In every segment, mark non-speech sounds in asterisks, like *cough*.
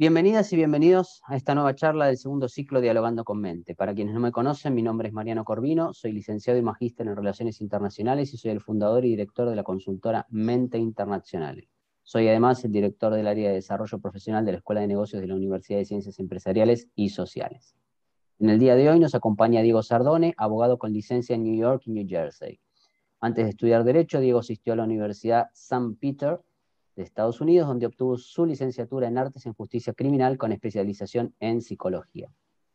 Bienvenidas y bienvenidos a esta nueva charla del segundo ciclo Dialogando con Mente. Para quienes no me conocen, mi nombre es Mariano Corvino, soy licenciado y magíster en Relaciones Internacionales y soy el fundador y director de la consultora Mente Internacional. Soy además el director del área de desarrollo profesional de la Escuela de Negocios de la Universidad de Ciencias Empresariales y Sociales. En el día de hoy nos acompaña Diego Sardone, abogado con licencia en New York y New Jersey. Antes de estudiar Derecho, Diego asistió a la Universidad St. Peter de Estados Unidos, donde obtuvo su licenciatura en Artes en Justicia Criminal con especialización en Psicología.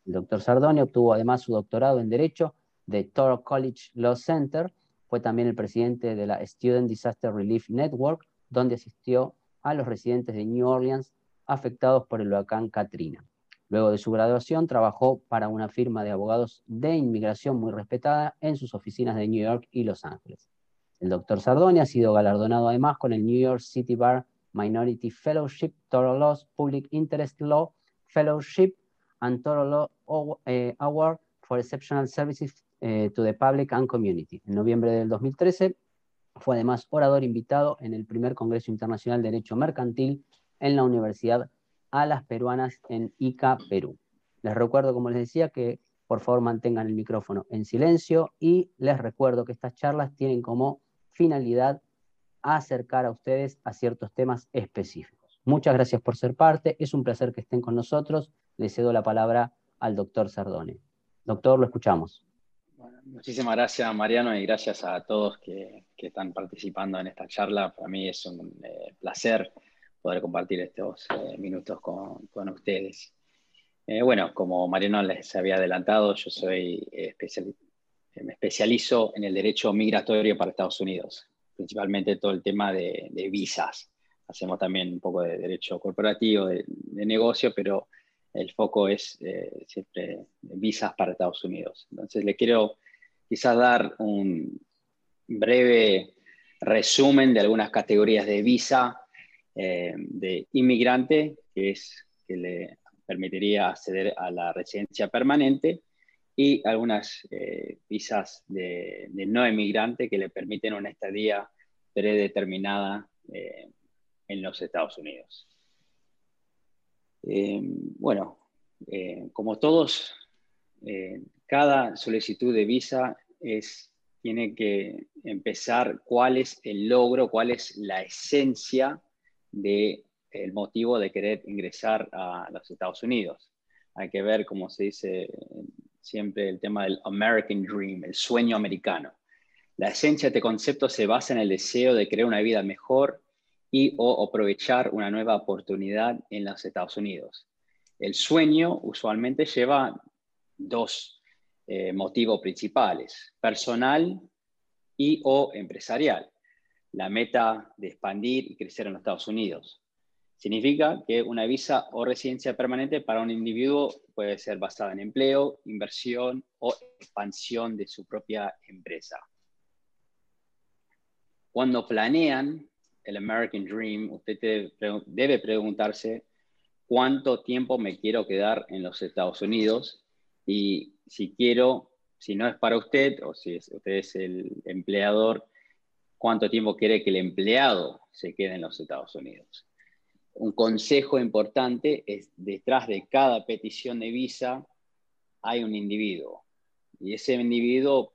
El doctor Sardone obtuvo además su doctorado en Derecho de Toro College Law Center, fue también el presidente de la Student Disaster Relief Network, donde asistió a los residentes de New Orleans afectados por el huracán Katrina. Luego de su graduación, trabajó para una firma de abogados de inmigración muy respetada en sus oficinas de New York y Los Ángeles. El doctor Sardone ha sido galardonado además con el New York City Bar Minority Fellowship, Toro Laws Public Interest Law Fellowship, and Toro Law eh, Award for Exceptional Services eh, to the Public and Community. En noviembre del 2013 fue además orador invitado en el primer Congreso Internacional de Derecho Mercantil en la Universidad a las Peruanas en Ica, Perú. Les recuerdo, como les decía, que por favor mantengan el micrófono en silencio y les recuerdo que estas charlas tienen como finalidad acercar a ustedes a ciertos temas específicos. Muchas gracias por ser parte, es un placer que estén con nosotros. Le cedo la palabra al doctor Sardone. Doctor, lo escuchamos. muchísimas gracias, Mariano, y gracias a todos que, están participando en esta charla. Para mí es un eh, placer poder compartir estos eh, minutos con, ustedes. Eh, bueno, como Mariano les había adelantado, yo soy especialista me especializo en el derecho migratorio para Estados Unidos, principalmente todo el tema de, visas. Hacemos también un poco de derecho corporativo, de, negocio, pero el foco es eh, siempre visas para Estados Unidos. Entonces, le quiero quizás dar un breve resumen de algunas categorías de visa eh, de inmigrante, que es que le permitiría acceder a la residencia permanente, y algunas eh, visas de, no emigrante que le permiten una estadía predeterminada eh, en los Estados Unidos. Eh, bueno, como todos, cada solicitud de visa es, tiene que empezar cuál es el logro, cuál es la esencia del motivo de querer ingresar a los Estados Unidos. Hay que ver, como se dice siempre el tema del American Dream, el sueño americano. La esencia de este concepto se basa en el deseo de crear una vida mejor y o aprovechar una nueva oportunidad en los Estados Unidos. El sueño usualmente lleva dos eh, motivos principales, personal y o empresarial. La meta de expandir y crecer en los Estados Unidos. Significa que una visa o residencia permanente para un individuo puede ser basada en empleo, inversión o expansión de su propia empresa. Cuando planean el American Dream, usted debe preguntarse cuánto tiempo me quiero quedar en los Estados Unidos y si quiero, si no es para usted o si usted es el empleador, cuánto tiempo quiere que el empleado se quede en los Estados Unidos un consejo importante es detrás de cada petición de visa hay un individuo. Y ese individuo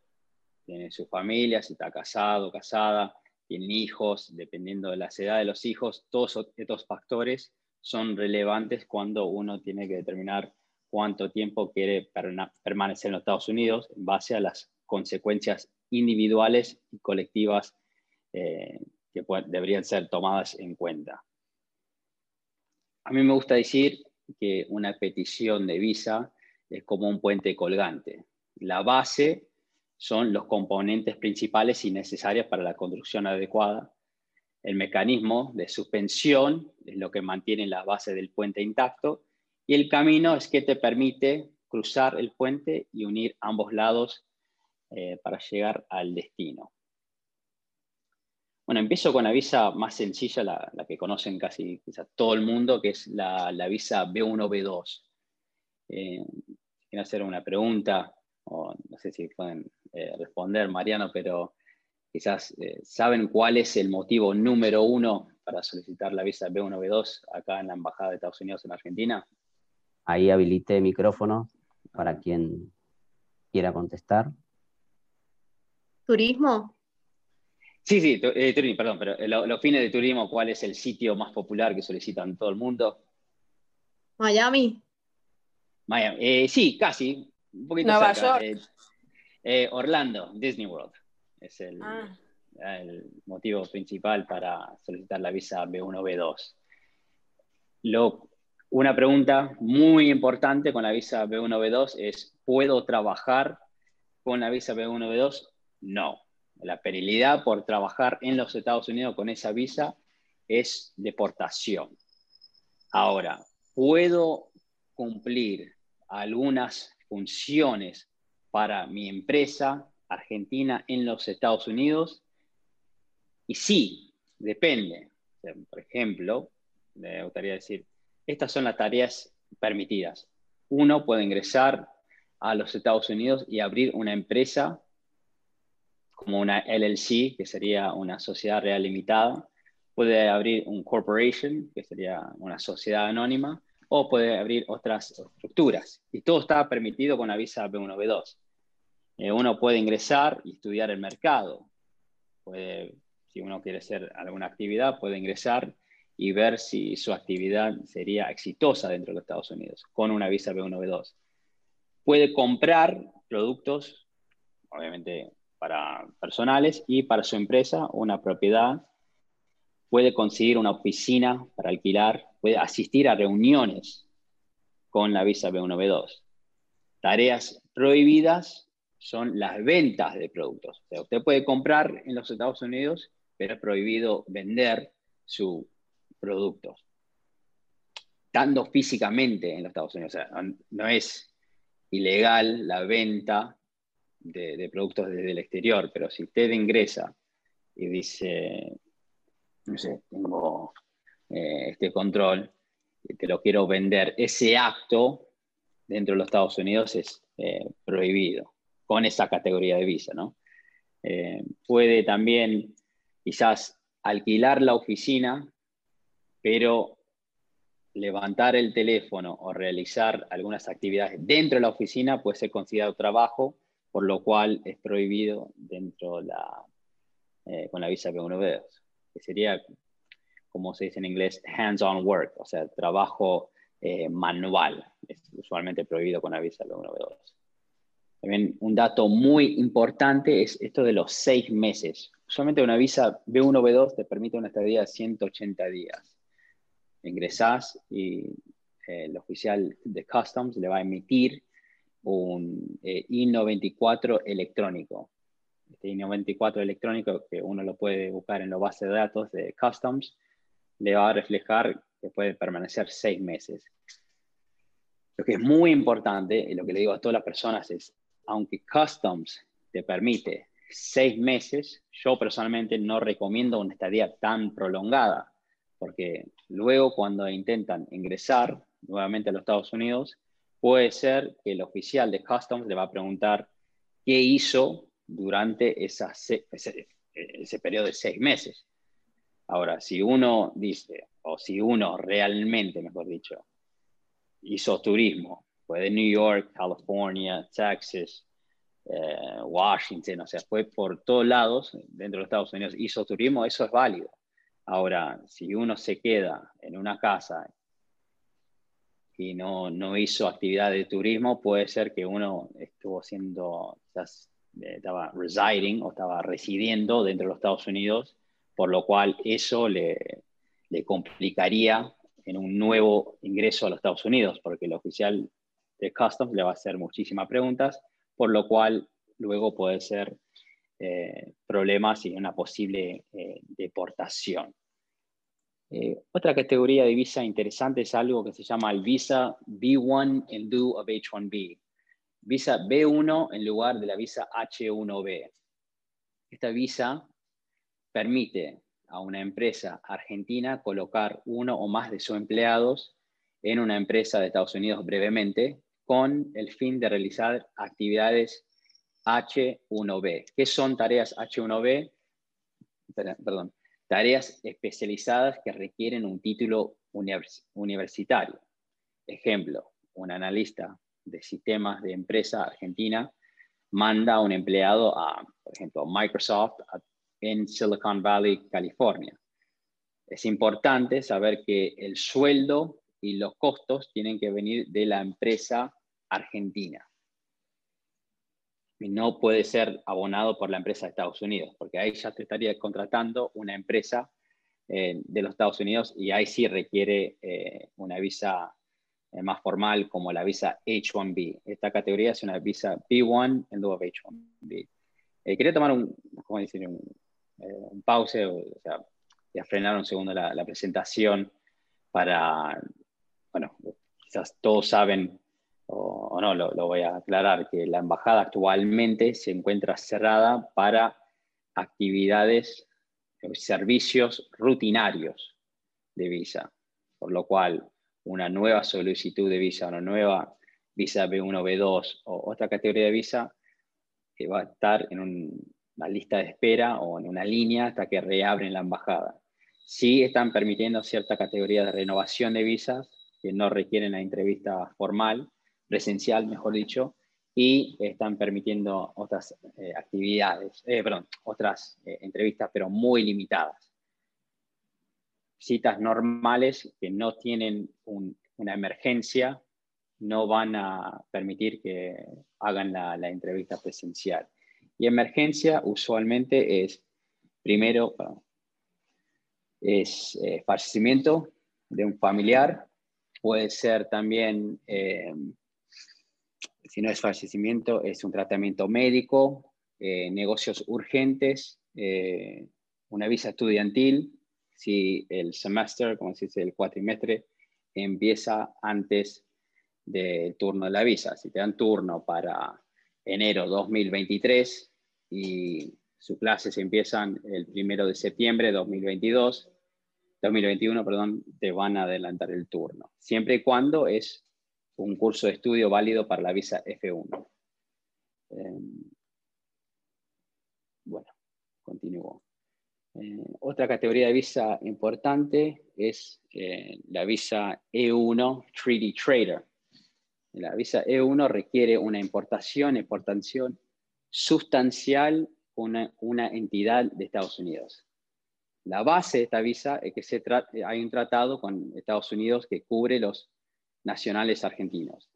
tiene su familia, si está casado, casada, tiene hijos, dependiendo de la edad de los hijos, todos estos factores son relevantes cuando uno tiene que determinar cuánto tiempo quiere permanecer en los Estados Unidos en base a las consecuencias individuales y colectivas eh, que deberían ser tomadas en cuenta. A mí me gusta decir que una petición de visa es como un puente colgante. La base son los componentes principales y necesarios para la construcción adecuada. El mecanismo de suspensión es lo que mantiene la base del puente intacto y el camino es que te permite cruzar el puente y unir ambos lados eh, para llegar al destino. Bueno, empiezo con la visa más sencilla, la, que conocen casi todo el mundo, que es la, visa B1-B2. Eh, quiero hacer una pregunta, o no sé si pueden eh, responder, Mariano, pero quizás eh, saben cuál es el motivo número uno para solicitar la visa B1, B2 acá en la Embajada de Estados Unidos en Argentina? Ahí habilité el micrófono para quien quiera contestar. ¿Turismo? Sí, sí, eh, turismo, perdón, pero eh, los fines de turismo, ¿cuál es el sitio más popular que solicitan todo el mundo? Miami. Miami. Eh, sí, casi. Un poquito Nueva York. Orlando, Disney World. Es el, Ah. el motivo principal para solicitar la visa B1, B2. Lo, una pregunta muy importante con la visa B1, B2 es, ¿puedo trabajar con la visa B1, B2? No. La penalidad por trabajar en los Estados Unidos con esa visa es deportación. Ahora, ¿puedo cumplir algunas funciones para mi empresa argentina en los Estados Unidos? Y sí, depende. Por ejemplo, me gustaría decir, estas son las tareas permitidas. Uno puede ingresar a los Estados Unidos y abrir una empresa como una LLC, que sería una sociedad real limitada. Puede abrir un corporation, que sería una sociedad anónima, o puede abrir otras estructuras. Y todo está permitido con la visa B1, B2. Eh, uno puede ingresar y estudiar el mercado. Puede, si uno quiere hacer alguna actividad, puede ingresar y ver si su actividad sería exitosa dentro de los Estados Unidos con una visa B1, B2. Puede comprar productos, obviamente para personales y para su empresa, una propiedad. Puede conseguir una oficina para alquilar, puede asistir a reuniones con la visa B1, B2. Tareas prohibidas son las ventas de productos. Usted puede comprar en los Estados Unidos, pero es prohibido vender sus productos. Estando físicamente en los Estados Unidos. No es ilegal la venta de, productos desde el exterior, pero si usted ingresa y dice, no sé, tengo eh, este control, y te lo quiero vender, ese acto dentro de los Estados Unidos es eh, prohibido con esa categoría de visa, ¿no? Eh, puede también quizás alquilar la oficina, pero levantar el teléfono o realizar algunas actividades dentro de la oficina puede ser considerado trabajo, por lo cual es prohibido dentro la, eh, con la visa B1B2, que sería, como se dice en inglés, hands-on work, o sea, trabajo eh, manual, es usualmente prohibido con la visa B1B2. También un dato muy importante es esto de los seis meses. Usualmente una visa B1B2 te permite una estadía de 180 días. Ingresás y eh, el oficial de Customs le va a emitir un eh, I-94 electrónico. Este I-94 electrónico, que uno lo puede buscar en la base de datos de Customs, le va a reflejar que puede permanecer seis meses. Lo que es muy importante, y lo que le digo a todas las personas es, aunque Customs te permite seis meses, yo personalmente no recomiendo una estadía tan prolongada, porque luego cuando intentan ingresar nuevamente a los Estados Unidos, puede ser que el oficial de Customs le va a preguntar qué hizo durante ese, ese periodo de seis meses. Ahora, si uno dice, o si uno realmente, mejor dicho, hizo turismo, fue de New York, California, Texas, eh, Washington, o sea, fue por todos lados dentro de Estados Unidos, hizo turismo, eso es válido. Ahora, si uno se queda en una casa y no, no hizo actividad de turismo, puede ser que uno estuvo haciendo, quizás estaba residing o estaba residiendo dentro de los Estados Unidos, por lo cual eso le, le complicaría en un nuevo ingreso a los Estados Unidos, porque el oficial de Customs le va a hacer muchísimas preguntas, por lo cual luego puede ser eh, problemas y una posible eh, deportación. Eh, otra categoría de visa interesante es algo que se llama el visa B1 in lieu of H1B. Visa B1 en lugar de la visa H1B. Esta visa permite a una empresa argentina colocar uno o más de sus empleados en una empresa de Estados Unidos brevemente con el fin de realizar actividades H1B. ¿Qué son tareas H1B? Perdón. Tareas especializadas que requieren un título universitario. Ejemplo, un analista de sistemas de empresa argentina manda a un empleado a, por ejemplo, Microsoft en Silicon Valley, California. Es importante saber que el sueldo y los costos tienen que venir de la empresa argentina. No puede ser abonado por la empresa de Estados Unidos, porque ahí ya te estaría contratando una empresa eh, de los Estados Unidos y ahí sí requiere eh, una visa eh, más formal como la visa H1B. Esta categoría es una visa B1 en lugar de H1B. quería tomar un, ¿cómo decir? un, un pause, sea, y a frenar un segundo la, la presentación para, bueno, quizás todos saben o, no, lo, voy a aclarar, que la embajada actualmente se encuentra cerrada para actividades, servicios rutinarios de visa, por lo cual una nueva solicitud de visa, una nueva visa B1, B2 o otra categoría de visa que va a estar en una lista de espera o en una línea hasta que reabren la embajada. Sí están permitiendo cierta categoría de renovación de visas que no requieren la entrevista formal, presencial, mejor dicho, y están permitiendo otras eh, actividades, eh, perdón, otras eh, entrevistas, pero muy limitadas. Citas normales que no tienen una emergencia no van a permitir que hagan la, la entrevista presencial. Y emergencia usualmente es, primero, es fallecimiento de un familiar, puede ser también si no es fallecimiento, es un tratamiento médico, eh, negocios urgentes, eh, una visa estudiantil, si el semestre, como se dice, el cuatrimestre, empieza antes del turno de la visa. Si te dan turno para enero 2023 y sus clases empiezan el primero de septiembre de 2022, 2021, perdón, te van a adelantar el turno, siempre y cuando es un curso de estudio válido para la visa F1. Em, bueno, continúo. Eh, otra categoría de visa importante es eh, la visa E1 3D Trader. La visa E1 requiere una importación, exportación sustancial una, una entidad de Estados Unidos. La base de esta visa es que se hay un tratado con Estados Unidos que cubre los nacionales argentinos.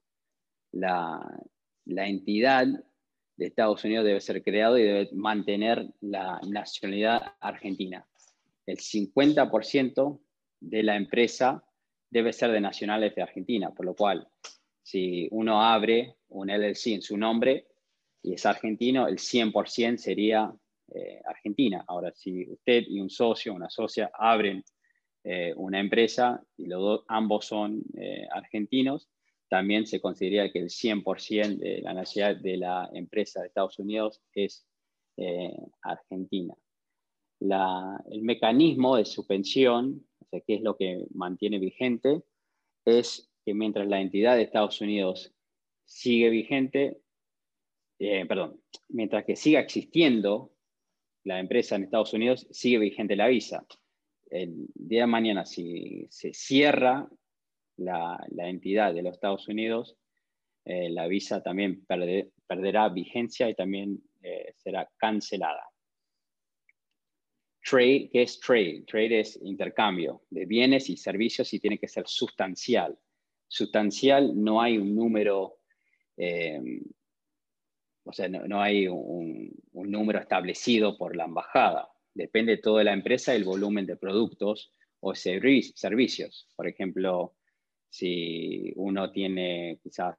La, entidad de Estados Unidos debe ser creada y debe mantener la nacionalidad argentina. El 50% de la empresa debe ser de nacionales de Argentina, por lo cual, si uno abre un LLC en su nombre y es argentino, el 100% sería eh, Argentina. Ahora, si usted y un socio, una socia, abren eh, una empresa y los dos, ambos son eh, argentinos, también se considera que el 100% de la nacionalidad de la empresa de Estados Unidos es eh, argentina. el mecanismo de suspensión, o sea, que es lo que mantiene vigente, es que mientras la entidad de Estados Unidos sigue vigente, perdón, mientras que siga existiendo la empresa en Estados Unidos, sigue vigente la visa el día de mañana, si se cierra la, entidad de los Estados Unidos, eh, la visa también perderá vigencia y también eh, será cancelada. Trade, ¿qué es trade? Trade es intercambio de bienes y servicios y tiene que ser sustancial. Sustancial no hay un número, eh, o sea, no, hay un, número establecido por la embajada depende todo de la empresa el volumen de productos o servicios. Por ejemplo, si uno tiene quizás,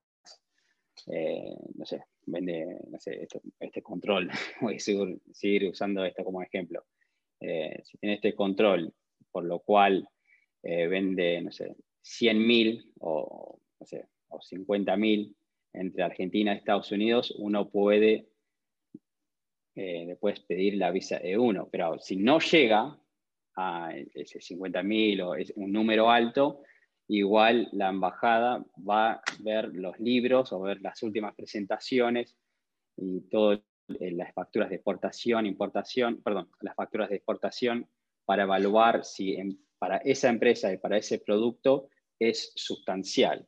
eh, no sé, vende no sé, este, control, *laughs* voy a seguir, usando esto como ejemplo. Eh, si tiene este control, por lo cual eh, vende, no sé, 100.000 o, no sé, o 50.000 entre Argentina y Estados Unidos, uno puede eh, después pedir la visa E1. Pero si no llega a ese 50.000 o es un número alto, igual la embajada va a ver los libros o ver las últimas presentaciones y todas las facturas de exportación, importación, perdón, las facturas de exportación para evaluar si para esa empresa y para ese producto es sustancial.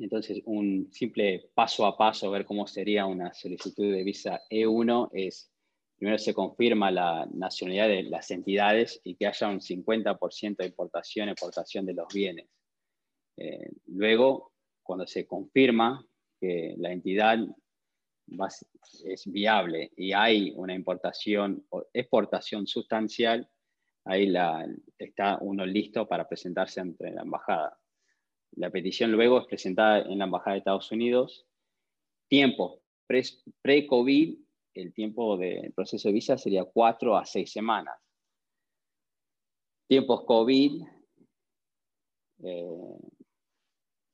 Entonces, un simple paso a paso, ver cómo sería una solicitud de visa E1 es, primero se confirma la nacionalidad de las entidades y que haya un 50% de importación exportación de los bienes. Eh, luego, cuando se confirma que la entidad es viable y hay una importación o exportación sustancial, ahí la, está uno listo para presentarse ante la embajada. La petición luego es presentada en la embajada de Estados Unidos. Tiempo pre-COVID, el tiempo del proceso de visa sería cuatro a seis semanas. Tiempos COVID, eh,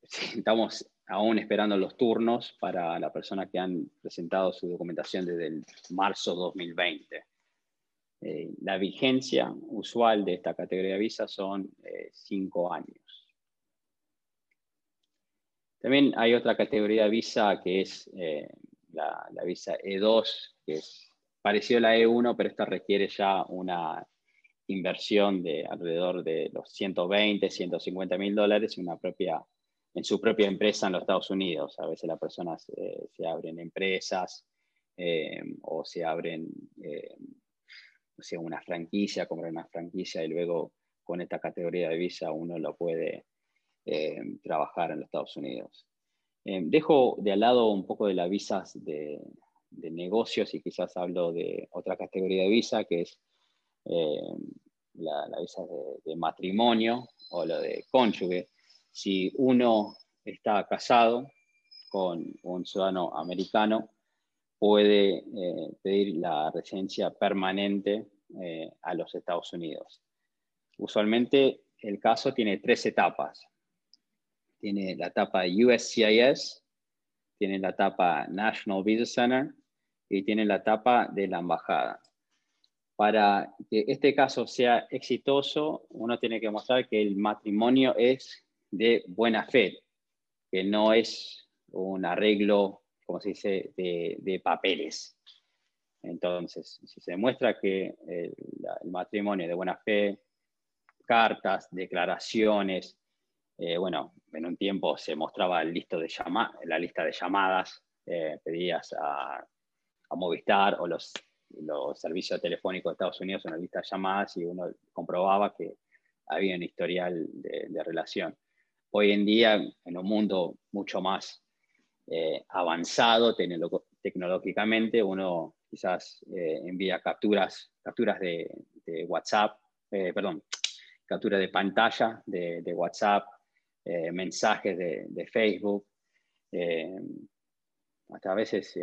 *laughs* estamos aún esperando los turnos para la persona que han presentado su documentación desde el marzo 2020. Eh, la vigencia usual de esta categoría de visa son eh, cinco años. También hay otra categoría de visa que es eh, la, visa E2, que es parecido a la E1, pero esta requiere ya una inversión de alrededor de los 120, 150 mil dólares en su propia empresa en los Estados Unidos. A veces las personas eh, se abren empresas eh, o se abren eh, una franquicia, compran una franquicia y luego con esta categoría de visa uno lo puede trabajar en los Estados Unidos. dejo de al lado un poco de las visas de, negocios y quizás hablo de otra categoría de visa que es la, visa de, de matrimonio o lo de cónyuge si uno está casado con un ciudadano americano, puede eh, pedir la residencia permanente eh, a los Estados Unidos. Usualmente el caso tiene tres etapas. Tiene la etapa USCIS, tiene la etapa National Visa Center y tiene la etapa de la embajada. Para que este caso sea exitoso, uno tiene que mostrar que el matrimonio es de buena fe, que no es un arreglo, como se dice, de, papeles. Entonces, si se demuestra que el, matrimonio es de buena fe, cartas, declaraciones, eh, bueno, en un tiempo se mostraba el listo de la lista de llamadas, eh, pedías a, Movistar o los, los servicios telefónicos de Estados Unidos una lista de llamadas y uno comprobaba que había un historial de relación. Hoy en día en un mundo mucho más eh, avanzado tecnológicamente, uno quizás eh, envía capturas, capturas de, WhatsApp, eh, perdón, capturas de pantalla de, WhatsApp, mensajes de, Facebook. hasta a veces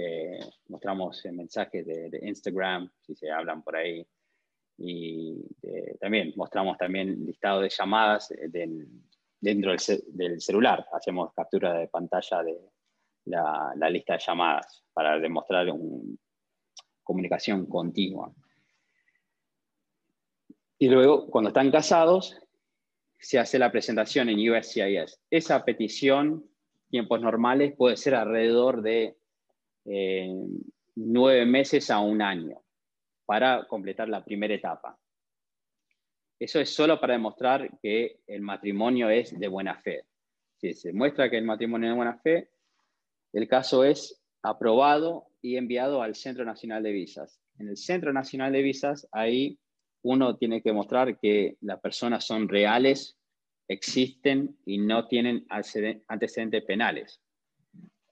mostramos mensajes de, Instagram, si se hablan por ahí. Y también mostramos también listado de llamadas dentro del, celular. Hacemos captura de pantalla de la, lista de llamadas para demostrar una comunicación continua. Y luego, cuando están casados, se hace la presentación en USCIS. Esa petición, tiempos normales, puede ser alrededor de eh, nueve meses a un año para completar la primera etapa. Eso es solo para demostrar que el matrimonio es de buena fe. Si se muestra que el matrimonio es de buena fe, el caso es aprobado y enviado al Centro Nacional de Visas. En el Centro Nacional de Visas, ahí uno tiene que mostrar que las personas son reales, existen y no tienen antecedentes penales.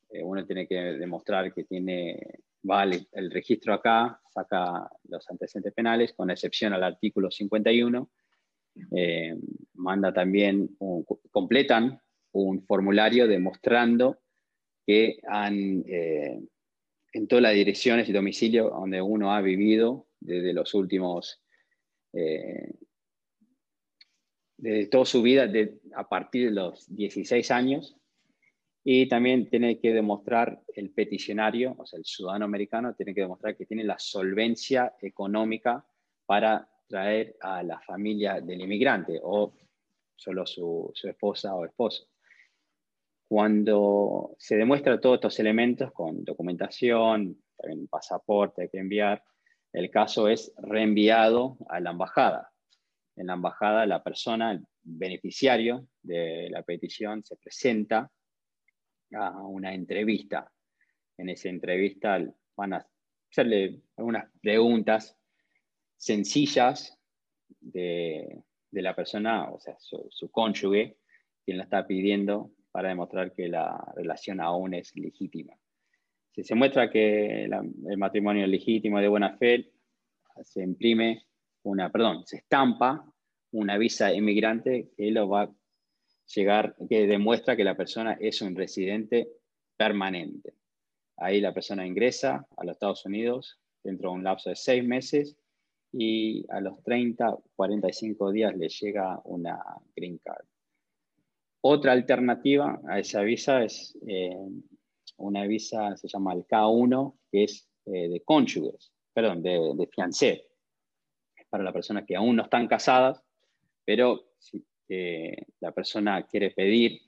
Eh, uno tiene que demostrar que tiene, vale el registro acá, saca los antecedentes penales, con excepción al artículo 51, eh, manda también, completan un formulario demostrando que han, eh, en todas las direcciones y domicilios donde uno ha vivido desde los últimos, eh, toda su vida, a partir de los 16 años, y también tiene que demostrar el peticionario, o sea, el ciudadano americano, tiene que demostrar que tiene la solvencia económica para traer a la familia del inmigrante o solo su, esposa o esposo. Cuando se demuestra todos estos elementos con documentación, también pasaporte hay que enviar, el caso es reenviado a la embajada. En la embajada la persona, el beneficiario de la petición, se presenta a una entrevista. En esa entrevista van a hacerle algunas preguntas sencillas de, la persona, o sea, su, cónyuge, quien la está pidiendo para demostrar que la relación aún es legítima. Si se muestra que el matrimonio es legítimo de buena fe, se imprime una, perdón, se estampa una visa inmigrante que lo va a llegar, que demuestra que la persona es un residente permanente. Ahí la persona ingresa a los Estados Unidos dentro de un lapso de seis meses y a los 30, 45 días le llega una green card. Otra alternativa a esa visa es eh, una visa, se llama el K1, que es eh, de cónyuges, perdón, de, de fiancé, para las personas que aún no están casadas, pero si la persona quiere pedir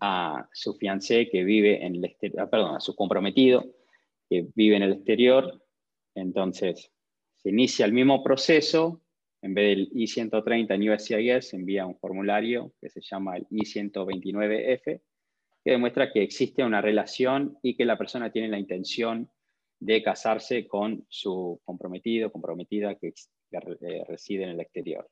a su fiancé que vive en el exterior, ah, perdón, a su comprometido que vive en el exterior, entonces se inicia el mismo proceso, en vez del I-130 en USCIS se envía un formulario que se llama el I-129F, que demuestra que existe una relación y que la persona tiene la intención de casarse con su comprometido, comprometida que, eh, reside en el exterior.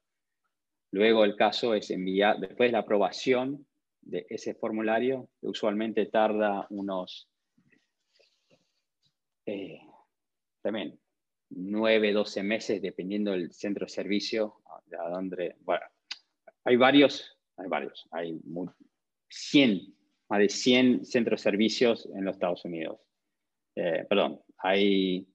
Luego el caso es enviar, después de la aprobación de ese formulario, que usualmente tarda unos eh, también 9, 12 meses, dependiendo del centro de servicio, de donde, hay varios, hay varios, hay 100, más de 100 centros de servicios en los Estados Unidos. Eh, perdón, hay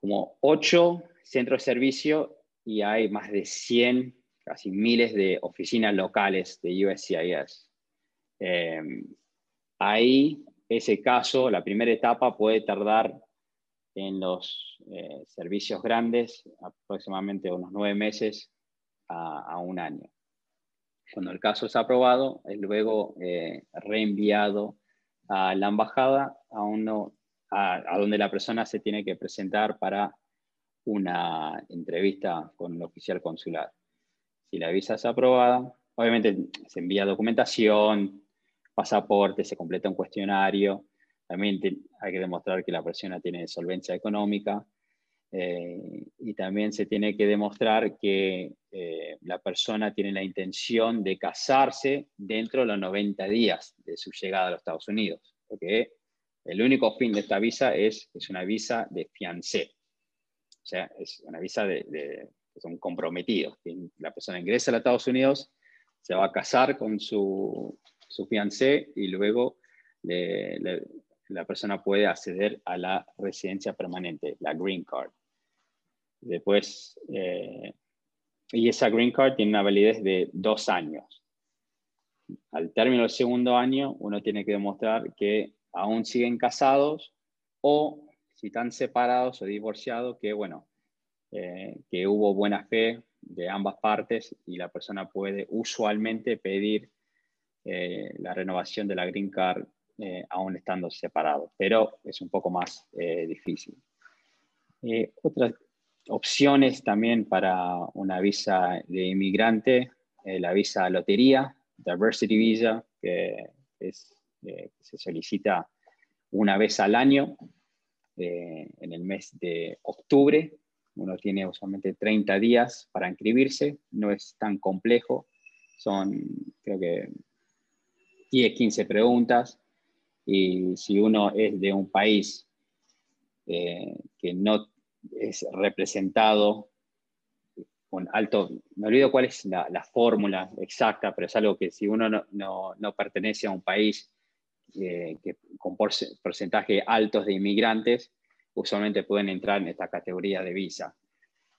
como 8 centros de servicio y hay más de 100, casi miles de oficinas locales de USCIS. Eh, ahí, ese caso, la primera etapa puede tardar en los eh, servicios grandes aproximadamente unos nueve meses a, un año. Cuando el caso es aprobado, es luego eh, reenviado a la embajada a, uno, a donde la persona se tiene que presentar para una entrevista con el oficial consular. Si la visa es aprobada, obviamente se envía documentación, pasaporte, se completa un cuestionario. También hay que demostrar que la persona tiene solvencia económica. Eh, y también se tiene que demostrar que eh, la persona tiene la intención de casarse dentro de los 90 días de su llegada a los Estados Unidos. Porque el único fin de esta visa es, es una visa de fiancé. O sea, es una visa de, que son comprometidos. La persona ingresa a los Estados Unidos, se va a casar con su, su fiancé y luego la persona puede acceder a la residencia permanente, la green card. Después, eh, y esa green card tiene una validez de dos años. Al término del segundo año, uno tiene que demostrar que aún siguen casados o si están separados o divorciados, que bueno, eh, que hubo buena fe de ambas partes y la persona puede usualmente pedir eh, la renovación de la green card eh, aún estando separados, pero es un poco más difícil. otras opciones también para una visa de inmigrante, la visa lotería, Diversity Visa, que es, se solicita una vez al año eh, en el mes de octubre. Uno tiene usualmente 30 días para inscribirse, no es tan complejo, son creo que 10, 15 preguntas y si uno es de un país eh, que no es representado con alto, me olvido cuál es la, fórmula exacta, pero es algo que si uno no, no pertenece a un país eh, que con porcentaje altos de inmigrantes usualmente pueden entrar en esta categoría de visa,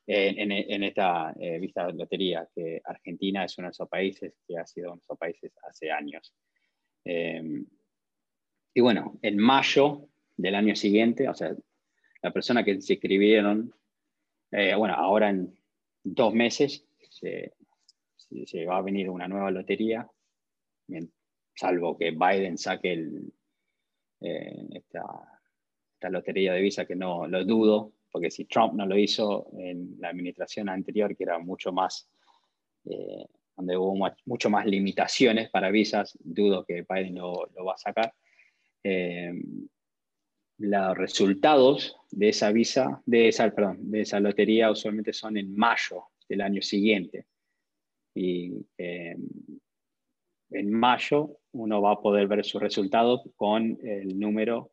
en, esta eh, visa de lotería, que Argentina es uno de esos países que ha sido uno de esos países hace años. Em, y bueno, en mayo del año siguiente, o sea, la persona que se inscribieron, eh, bueno, ahora en dos meses se, se, va a venir una nueva lotería, salvo que Biden saque eh, esta, esta lotería de visa que no lo dudo, porque si Trump no lo hizo en la administración anterior, que era mucho más, eh, donde hubo mucho más limitaciones para visas, dudo que Biden lo, lo va a sacar. Eh, los resultados de esa visa, de esa, perdón, de esa lotería usualmente son en mayo del año siguiente. Y eh, en mayo uno va a poder ver sus resultados con el número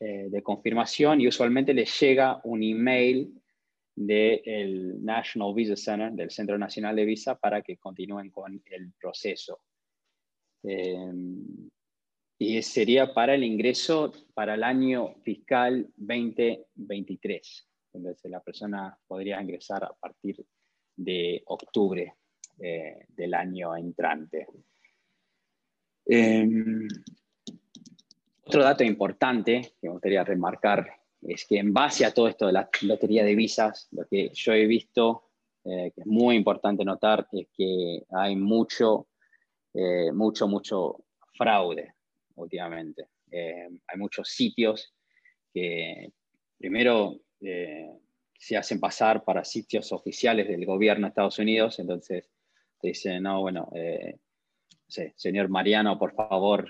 eh, de confirmación y usualmente les llega un email del National Visa Center, del Centro Nacional de Visa, para que continúen con el proceso. Eh, y sería para el ingreso para el año fiscal 2023. Entonces la persona podría ingresar a partir de octubre eh, del año entrante. Em, otro dato importante que me gustaría remarcar es que en base a todo esto de la lotería de visas, lo que yo he visto, eh, que es muy importante notar, es que hay mucho, eh, mucho, mucho fraude últimamente. Eh, hay muchos sitios que primero se hacen pasar para sitios oficiales del gobierno de Estados Unidos, entonces te dicen, no, bueno, señor Mariano, por favor,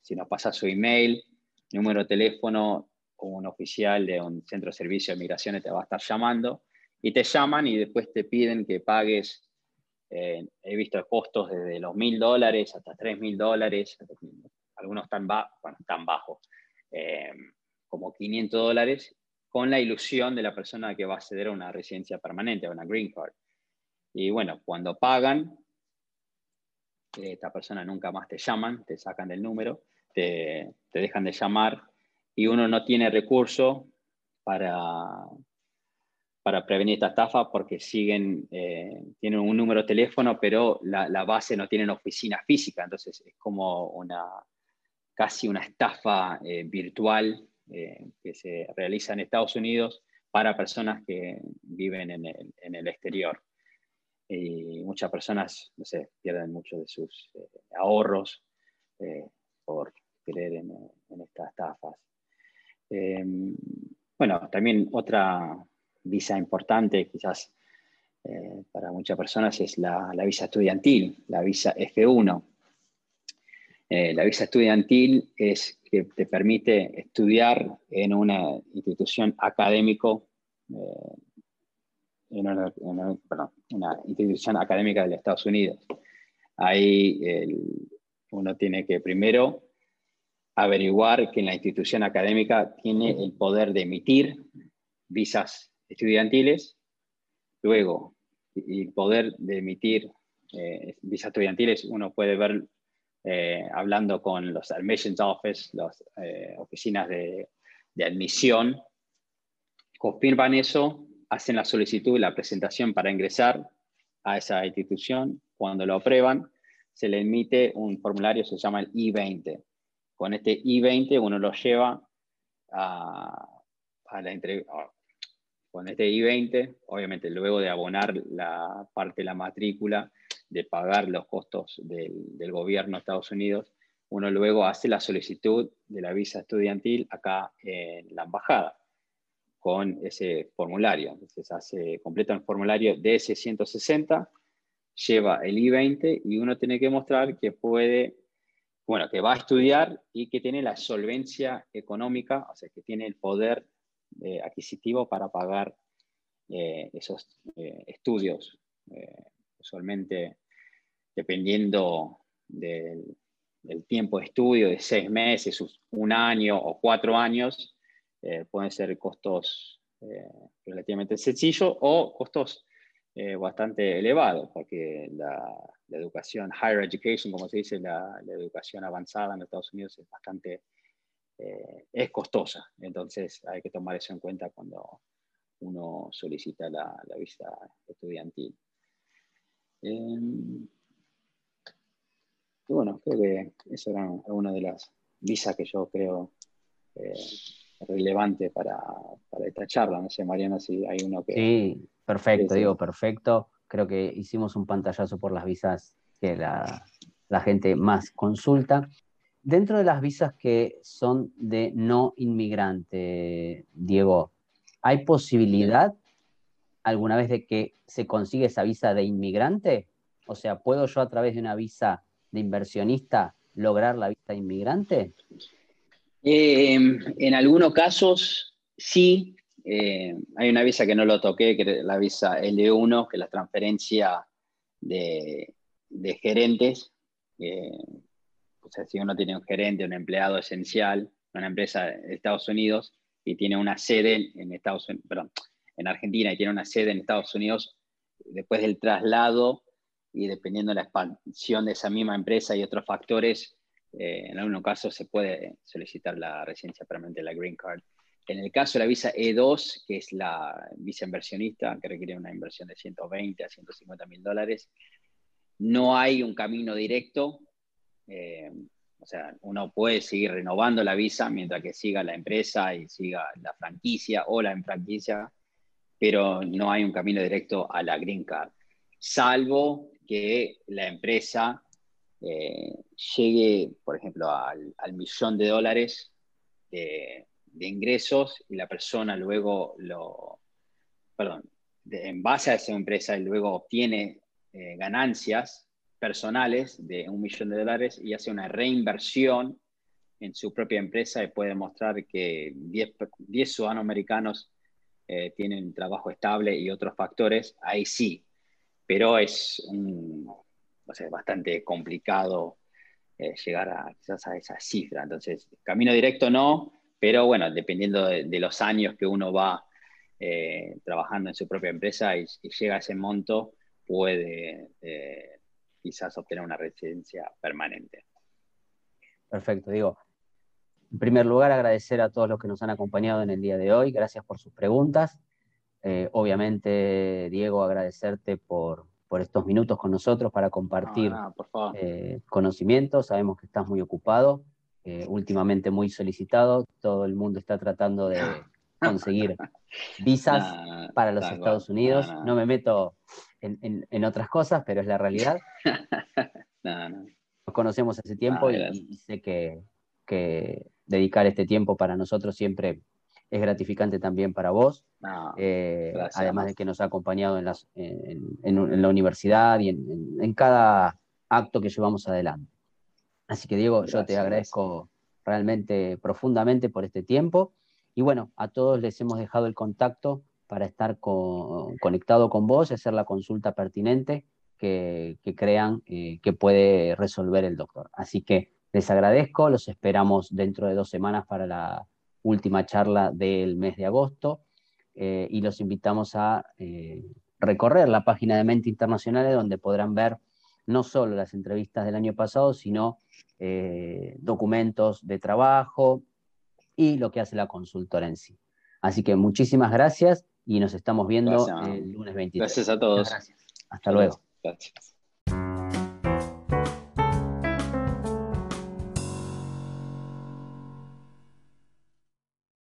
si nos pasa su email, número de teléfono, un oficial de un centro de servicio de migraciones te va a estar llamando y te llaman y después te piden que pagues, eh, he visto costos desde los mil dólares hasta tres mil dólares, algunos tan, tan bajos, eh, como 500 dólares, con la ilusión de la persona que va a acceder a una residencia permanente, a una green card. Y bueno, cuando pagan, eh, esta persona nunca más te llaman, te sacan del número te, dejan de llamar y uno no tiene recurso para, para prevenir esta estafa porque siguen, eh, tienen un número de teléfono, pero la, base no tiene oficina física, entonces es como una, casi una estafa eh, virtual eh, que se realiza en Estados Unidos para personas que viven en el, en el exterior. Y muchas personas, no sé, pierden mucho de sus ahorros por creer en, estas estafas. Em, bueno, también otra visa importante, quizás eh, para muchas personas, es la, visa estudiantil, la visa F1. Eh, la visa estudiantil es que te permite estudiar en una institución académico, eh, en una, institución académica de Estados Unidos. Ahí uno tiene que primero averiguar que la institución académica tiene el poder de emitir visas estudiantiles, luego el poder de emitir eh, visas estudiantiles uno puede ver eh, hablando con los admissions office, las eh, oficinas de, admisión, confirman eso, hacen la solicitud, la presentación para ingresar a esa institución, cuando lo aprueban, se le emite un formulario, se llama el I-20 con este I-20 uno lo lleva a, la entrevista. Con este I-20, obviamente luego de abonar la parte de la matrícula, de pagar los costos del, gobierno de Estados Unidos, uno luego hace la solicitud de la visa estudiantil acá en la embajada con ese formulario. Entonces hace, completa el formulario DS-160, lleva el I-20 y uno tiene que mostrar que puede bueno, que va a estudiar y que tiene la solvencia económica, o sea, que tiene el poder eh, adquisitivo para pagar eh, esos eh, estudios. usualmente, dependiendo del, tiempo de estudio, de seis meses, un año o cuatro años, pueden ser costos relativamente sencillos o costos bastante elevados, porque la, la educación, higher education, como se dice, la, educación avanzada en Estados Unidos es bastante, eh, es costosa. Entonces hay que tomar eso en cuenta cuando uno solicita la, visa estudiantil. Em, y bueno, creo que eso era una de las visas que yo creo eh, relevante para, para, esta charla. No sé, Mariana, si hay uno que... Sí, perfecto, digo, perfecto creo que hicimos un pantallazo por las visas que la, gente más consulta. Dentro de las visas que son de no inmigrante, Diego, ¿hay posibilidad alguna vez de que se consiga esa visa de inmigrante? O sea, ¿puedo yo a través de una visa de inversionista lograr la visa de inmigrante? Eh, en algunos casos sí. Eh, hay una visa que no lo toqué, que es la visa L1, que es la transferencia de, gerentes. O sea, si uno tiene un gerente, un empleado esencial, una empresa de Estados Unidos y tiene una sede en Estados Unidos, en Argentina y tiene una sede en Estados Unidos, después del traslado y dependiendo de la expansión de esa misma empresa y otros factores, eh, en algunos casos se puede solicitar la residencia permanente, la Green Card. En el caso de la visa E2, que es la visa inversionista, que requiere una inversión de 120 a 150 mil dólares, no hay un camino directo. Eh, o sea, uno puede seguir renovando la visa mientras que siga la empresa y siga la franquicia o la franquicia, pero no hay un camino directo a la Green Card, salvo que la empresa eh, llegue, por ejemplo, al, millón de dólares de, ingresos y la persona luego lo, perdón, en base a esa empresa y luego obtiene eh, ganancias personales de un millón de dólares y hace una reinversión en su propia empresa y puede mostrar que 10, 10 ciudadanos americanos eh, tienen trabajo estable y otros factores, ahí sí, pero es bastante complicado eh, llegar a, quizás a esa cifra. Entonces, camino directo no, pero bueno, dependiendo de, los años que uno va eh, trabajando en su propia empresa y, llega a ese monto, puede quizás obtener una residencia permanente. Perfecto, digo. En primer lugar, agradecer a todos los que nos han acompañado en el día de hoy. Gracias por sus preguntas. obviamente, Diego, agradecerte por, por estos minutos con nosotros para compartir eh, conocimientos. Sabemos que estás muy ocupado, eh, últimamente muy solicitado. Todo el mundo está tratando de *laughs* conseguir visas para los Estados Unidos. No, me meto en, otras cosas, pero es la realidad. *laughs* Nos conocemos hace tiempo y, sé que, que dedicar este tiempo para nosotros siempre es gratificante también para vos, eh, además de que nos ha acompañado en, la universidad y en, cada acto que llevamos adelante. Así que Diego, yo te agradezco realmente profundamente por este tiempo. Y bueno, a todos les hemos dejado el contacto para estar conectado con vos y hacer la consulta pertinente que, crean eh, que puede resolver el doctor. Así que les agradezco, los esperamos dentro de dos semanas para la última charla del mes de agosto eh, y los invitamos a eh, recorrer la página de Mente Internacionales donde podrán ver no solo las entrevistas del año pasado, sino documentos de trabajo y lo que hace la consultora en sí. Así que muchísimas gracias y nos estamos viendo el lunes 23. Gracias a todos. Hasta luego. Gracias.